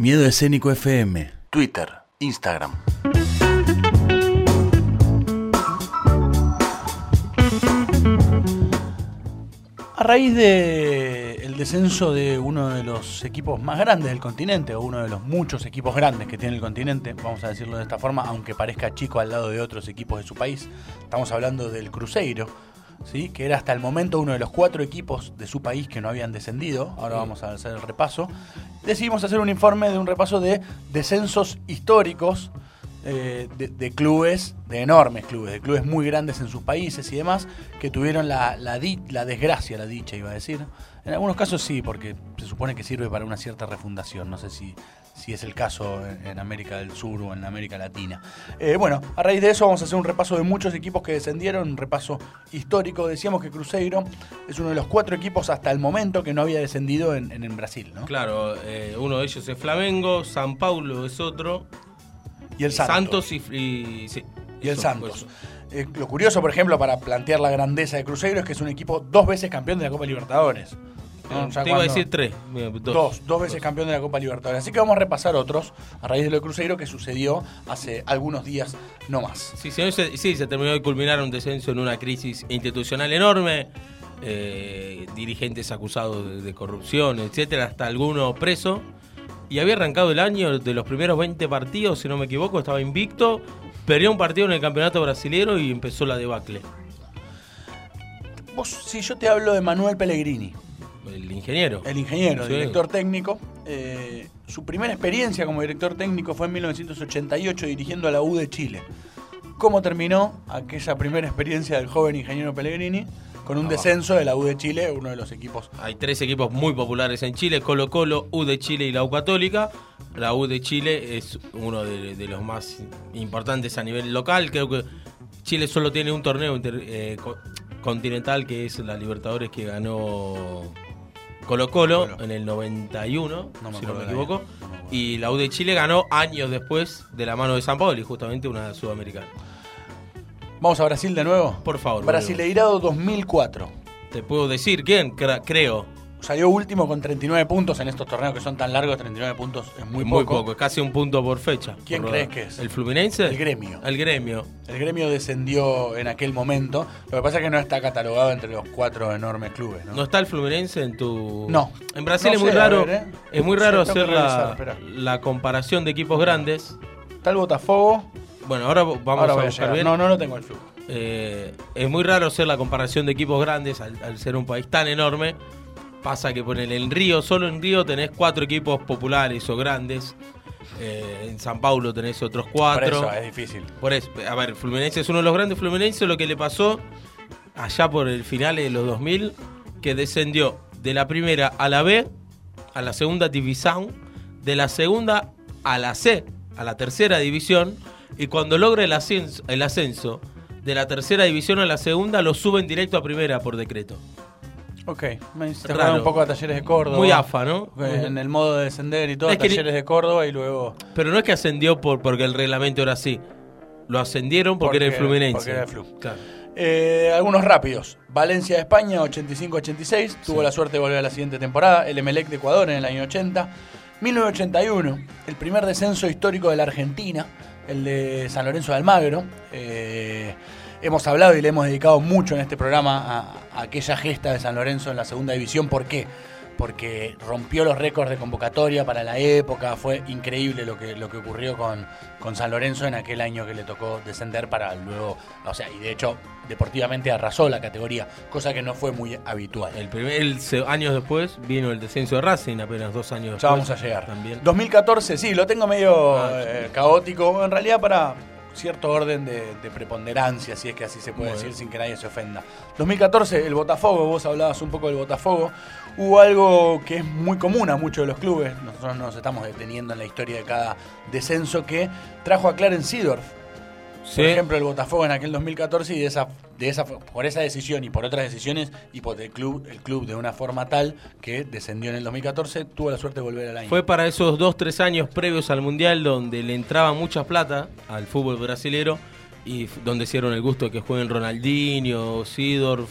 Miedo Escénico FM, Twitter, Instagram. A raíz del descenso de uno de los equipos más grandes del continente, o uno de los muchos equipos grandes que tiene el continente, vamos a decirlo de esta forma, aunque parezca chico al lado de otros equipos de su país, estamos hablando del Cruzeiro, ¿sí? que era hasta el momento uno de los cuatro equipos de su país que no habían descendido, ahora vamos a hacer el repaso, decidimos hacer un informe de un repaso de descensos históricos eh, de, de clubes, de enormes clubes, de clubes muy grandes en sus países y demás, que tuvieron la, la, di- la desgracia, la dicha iba a decir. En algunos casos sí, porque se supone que sirve para una cierta refundación, no sé si, si es el caso en, América del Sur o en América Latina. Eh, bueno, a raíz de eso vamos a hacer un repaso de muchos equipos que descendieron, un repaso histórico. Decíamos que Cruzeiro es uno de los cuatro equipos hasta el momento que no había descendido en, en- en Brasil, ¿no? Claro, eh, uno de ellos es Flamengo, San Paulo es otro. Y el Santos. y, y- sí, y el Santos. Eh, lo curioso, por ejemplo, para plantear la grandeza de Cruzeiro es que es un equipo dos veces campeón de la Copa Libertadores. ¿No? Te Ya iba a decir tres. Dos, Dos, dos veces campeón de la Copa Libertadores. Así que vamos a repasar otros a raíz de lo de Cruzeiro que sucedió hace algunos días no más. Sí, sí, se, sí, se terminó de culminar un descenso en una crisis institucional enorme. eh, dirigentes acusados de, de corrupción, etcétera, hasta alguno preso. Y había arrancado el año de los primeros 20 partidos, si no me equivoco, estaba invicto. Perdió un partido en el campeonato brasilero y empezó la debacle. Vos, si yo te hablo de Manuel Pellegrini, El ingeniero. el ingeniero, Sí. director técnico, eh, su primera experiencia como director técnico fue en 1988 dirigiendo a la U de Chile. ¿Cómo terminó aquella primera experiencia del joven ingeniero Pellegrini? Con un Ah. descenso de la U de Chile, uno de los equipos Hay tres equipos muy populares en Chile, Colo Colo, U de Chile y la U Católica. La U de Chile es uno de, de los más importantes a nivel local. Creo que Chile solo tiene un torneo inter- eh, co- continental que es la Libertadores que ganó Colo Colo Colo. en el 91, No me si no me equivoco. no me y la U de Chile ganó años después de la mano de San Paulo y justamente una sudamericana. Vamos a Brasil de nuevo. Por favor. Brasileirado 2004. volvemos. Te puedo decir quién, creo. Salió último con 39 puntos en estos torneos que son tan largos. 39 puntos es muy, Muy poco. poco, casi un punto por fecha. ¿Quién por crees que es? ¿El Fluminense? El gremio. El gremio. El gremio descendió en aquel momento. Lo que pasa es que no está catalogado entre los cuatro enormes clubes. ¿no? ¿No está el Fluminense en tu.? No. En Brasil No es muy sé, raro. ver, ¿eh? Es muy No raro hacer la, comparación de equipos grandes. Está el Botafogo. Bueno, ahora vamos Ahora a buscar bien. No, no lo tengo el flujo. Eh, es muy raro hacer la comparación de equipos grandes al, al ser un país tan enorme. Pasa que ponele en Río, solo en Río tenés cuatro equipos populares o grandes. Eh, en San Paulo tenés otros Por cuatro. eso es difícil. Por eso, a ver, Fluminense es uno de los grandes Fluminense. Lo que le pasó allá por el final de los 2000, que descendió de la primera a la B, a la segunda división, de la segunda a la C, a la tercera división, y cuando logra el ascenso, el ascenso de la tercera división a la segunda, lo suben directo a primera por decreto. Ok. Me acordar un poco a Talleres de Córdoba. Muy afa, ¿no? En el modo de descender y todo. Es que ni- Talleres de Córdoba y luego. Pero no es que ascendió por, porque el reglamento era así. Lo ascendieron porque, era el Fluminense. porque era el Flu. Claro. Eh, algunos rápidos. Valencia de España, 85-86. Tuvo la suerte de volver a la siguiente temporada. El Emelec de Ecuador en el año 80. 1981, el primer descenso histórico de la Argentina, el de San Lorenzo de Almagro. Eh, hemos hablado y le hemos dedicado mucho en este programa a, a aquella gesta de San Lorenzo en la segunda división. ¿Por qué? Porque rompió los récords de convocatoria para la época. Fue increíble lo que, lo que ocurrió con, con San Lorenzo en aquel año que le tocó descender para luego. O sea, y de hecho, deportivamente arrasó la categoría, cosa que no fue muy habitual. El primer, el años después vino el descenso de Racing, apenas dos años después. Ya vamos a llegar. También. 2014, sí, lo tengo medio Ah, eh, caótico, en realidad para cierto orden de, de preponderancia, si es que así se puede Muy decir bien. sin que nadie se ofenda. 2014, el Botafogo, vos hablabas un poco del Botafogo, hubo algo que es muy común a muchos de los clubes, nosotros no nos estamos deteniendo en la historia de cada descenso, que trajo a Clarence Seedorf, Sí. por ejemplo, el Botafogo en aquel 2014 y de esa, de esa, por esa decisión y por otras decisiones y por el club, el club de una forma tal que descendió en el 2014, tuvo la suerte de volver al año. Fue para esos dos, tres años previos al Mundial donde le entraba mucha plata al fútbol brasilero y donde hicieron el gusto de que jueguen Ronaldinho, Sidorf.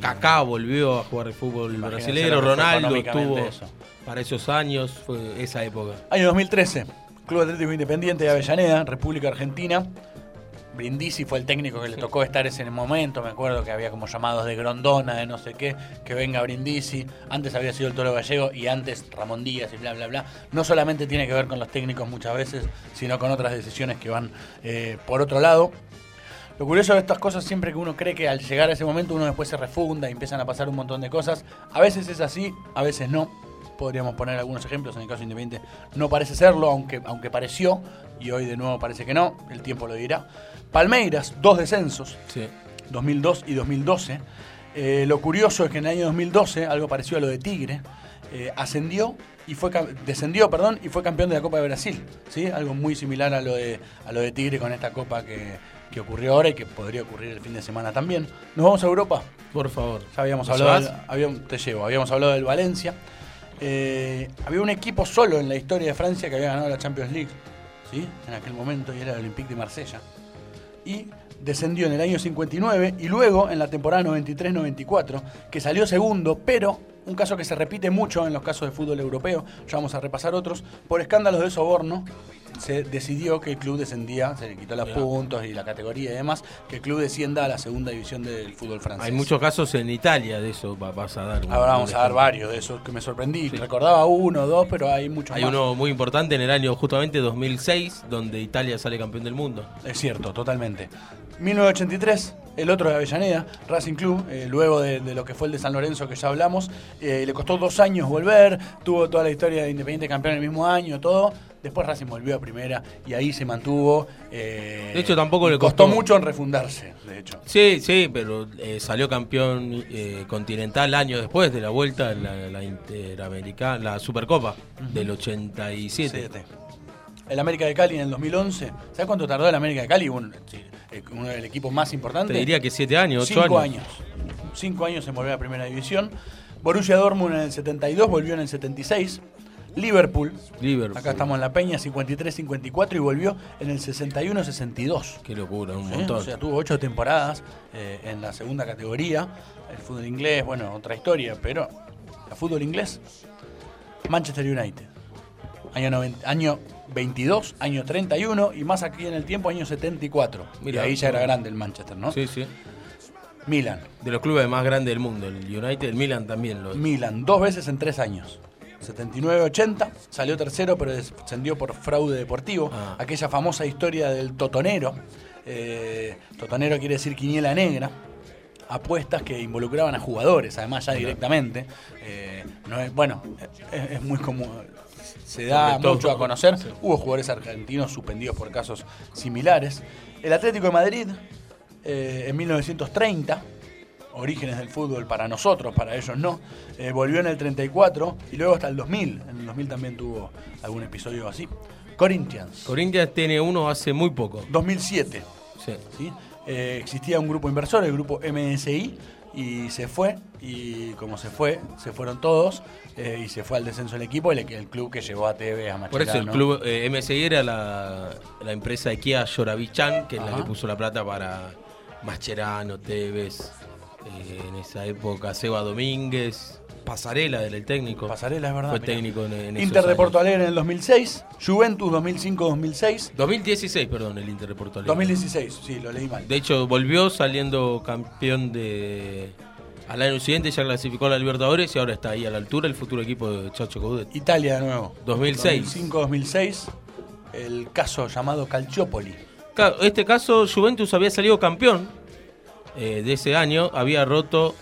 Kaká volvió a jugar el fútbol fue Ronaldo estuvo eso. para esos años, fue esa época. Año 2013, Club Atlético Independiente de Avellaneda, República Argentina. Brindisi fue el técnico que le tocó estar ese momento. Me acuerdo que había como llamados de Grondona, de no sé qué, que venga Brindisi. Antes había sido el Toro Gallego y antes Ramón Díaz y bla, bla, bla. No solamente tiene que ver con los técnicos muchas veces, sino con otras decisiones que van eh, por otro lado. Lo curioso de estas cosas siempre que uno cree que al llegar a ese momento uno después se refunda y empiezan a pasar un montón de cosas. A veces es así, a veces no. Podríamos poner algunos ejemplos, en el caso de Independiente no parece serlo, aunque, aunque pareció, y hoy de nuevo parece que no, el tiempo lo dirá. Palmeiras, dos descensos, Sí. 2002 y 2012. Eh, lo curioso es que en el año 2012, algo parecido a lo de Tigre, eh, ascendió y fue descendió, perdón, y fue campeón de la Copa de Brasil, ¿sí? Algo muy similar a lo de a lo de Tigre con esta copa que, que ocurrió ahora y que podría ocurrir el fin de semana también. Nos vamos a Europa. Por favor. Ya habíamos ¿Me hablado, del- habíamos- te llevo, habíamos hablado del Valencia. Eh, había un equipo solo en la historia de Francia que había ganado la Champions League, ¿sí? En aquel momento y era el Olympique de Marsella. Y descendió en el año 59 y luego en la temporada 93-94, que salió segundo, pero un caso que se repite mucho en los casos de fútbol europeo, ya vamos a repasar otros, por escándalos de soborno, se decidió que el club descendía, se le quitó los puntos y la categoría y demás, que el club descienda a la segunda división del fútbol francés. Hay muchos casos en Italia de eso, va- vas a dar. Ahora vamos a dar varios de esos que me sorprendí. Recordaba uno o dos, pero hay muchos Hay más. uno muy importante en el año justamente 2006, donde Italia sale campeón del mundo. Es cierto, totalmente. 1983, el otro de Avellaneda, Racing Club, eh, luego de, de lo que fue el de San Lorenzo que ya hablamos, eh, le costó dos años volver, tuvo toda la historia de Independiente campeón el mismo año, todo. Después Racing volvió a primera y ahí se mantuvo. eh, De hecho, tampoco le costó costó- mucho en refundarse, de hecho. Sí, sí, pero salió campeón continental año después de la vuelta, la, la Interamericana, la Supercopa del 87. Siete. El América de Cali en el 2011. ¿Sabes cuánto tardó el América de Cali? Un- sí, uno del equipo más importante. Te diría que siete años, ocho Cinco años. años. Cinco años en volver a primera división. Borussia Dortmund en el 72, volvió en el 76. Liverpool, Liverpool. acá estamos en la Peña, 53-54 y volvió en el 61-62. Qué locura, un ¿Sí? montón. O sea, tuvo ocho temporadas eh, en la segunda categoría. El fútbol inglés, bueno, otra historia, pero el fútbol inglés, Manchester United. Año, 90 año 22, año 31 y más aquí en el tiempo, año 74. Mira. y ahí ya era grande el Manchester, ¿no? Sí, sí. Milan. De los clubes más grandes del mundo. El United, el Milan también lo es. Milan, dos veces en tres años. 79-80, salió tercero, pero descendió por fraude deportivo. Ah. Aquella famosa historia del totonero. Eh, totonero quiere decir quiniela negra. Apuestas que involucraban a jugadores, además ya directamente. Eh, no es, bueno, es, es muy común. Se da mucho a conocer. Sí. Hubo jugadores argentinos suspendidos por casos similares. El Atlético de Madrid, eh, en 1930, orígenes del fútbol para nosotros, para ellos no, eh, volvió en el 34 y luego hasta el 2000. En el 2000 también tuvo algún episodio así. Corinthians, Corinthians tiene uno hace muy poco. 2007. Sí. ¿sí? Eh, existía un grupo inversor, el grupo MSI, y se fue, y como se fue, se fueron todos, eh, y se fue al descenso el equipo, el, el club que llevó a TV a Macherano. Por eso el club eh, MSI era la, la empresa de Kia Yoravichan, que es la que puso la plata para Mascherano, Tevez, eh, en esa época Seba Domínguez, Pasarela era el técnico. Pasarela, es verdad. Fue mirá. técnico en, en esos Inter de años. Porto Alegre en el 2006, Juventus 2005-2006, 2016, perdón, el Inter de Porto Alegre. 2016, sí, lo leí mal. De hecho, volvió saliendo campeón de... Al año siguiente ya clasificó a la Libertadores y ahora está ahí a la altura el futuro equipo de Chacho Coudet. Italia de nuevo. 2006. 2005-2006, el caso llamado Calciopoli. Claro, este caso, Juventus había salido campeón eh, de ese año, había roto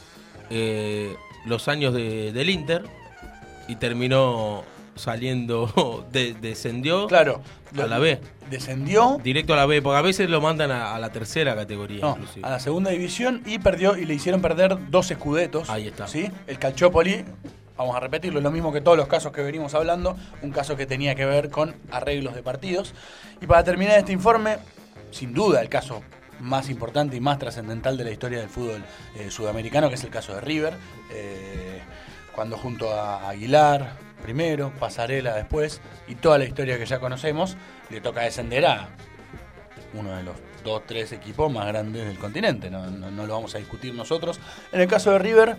eh, los años de- del Inter y terminó saliendo, de- descendió Claro. a la B, Descendió directo a la B, porque a veces lo mandan a, a la tercera categoría no, inclusive. a la segunda división y perdió y le hicieron perder dos escudetos. Ahí está. ¿sí? El Calciopoli, vamos a repetirlo, es lo mismo que todos los casos que venimos hablando, un caso que tenía que ver con arreglos de partidos. Y para terminar este informe, sin duda el caso más importante y más trascendental de la historia del fútbol eh, sudamericano, que es el caso de River, eh, cuando junto a Aguilar primero, Pasarela después, y toda la historia que ya conocemos, le toca descender a uno de los dos, tres equipos más grandes del continente, no, no- lo vamos a discutir nosotros. En el caso de River,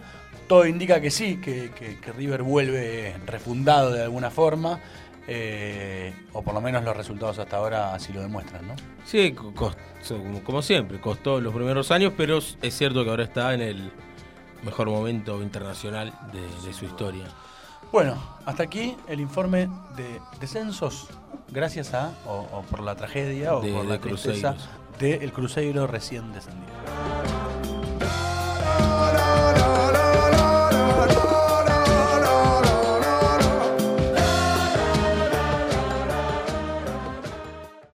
todo indica que sí, que- que River vuelve refundado de alguna forma, eh, o por lo menos los resultados hasta ahora así lo demuestran, ¿no? Sí, co- cos- como, siempre, costó los primeros años, pero es cierto que ahora está en el mejor momento internacional de, de su historia. Bueno, hasta aquí el informe de descensos, gracias a, o, o por la tragedia, o De- por la de tristeza del Cruzeiro recién descendido.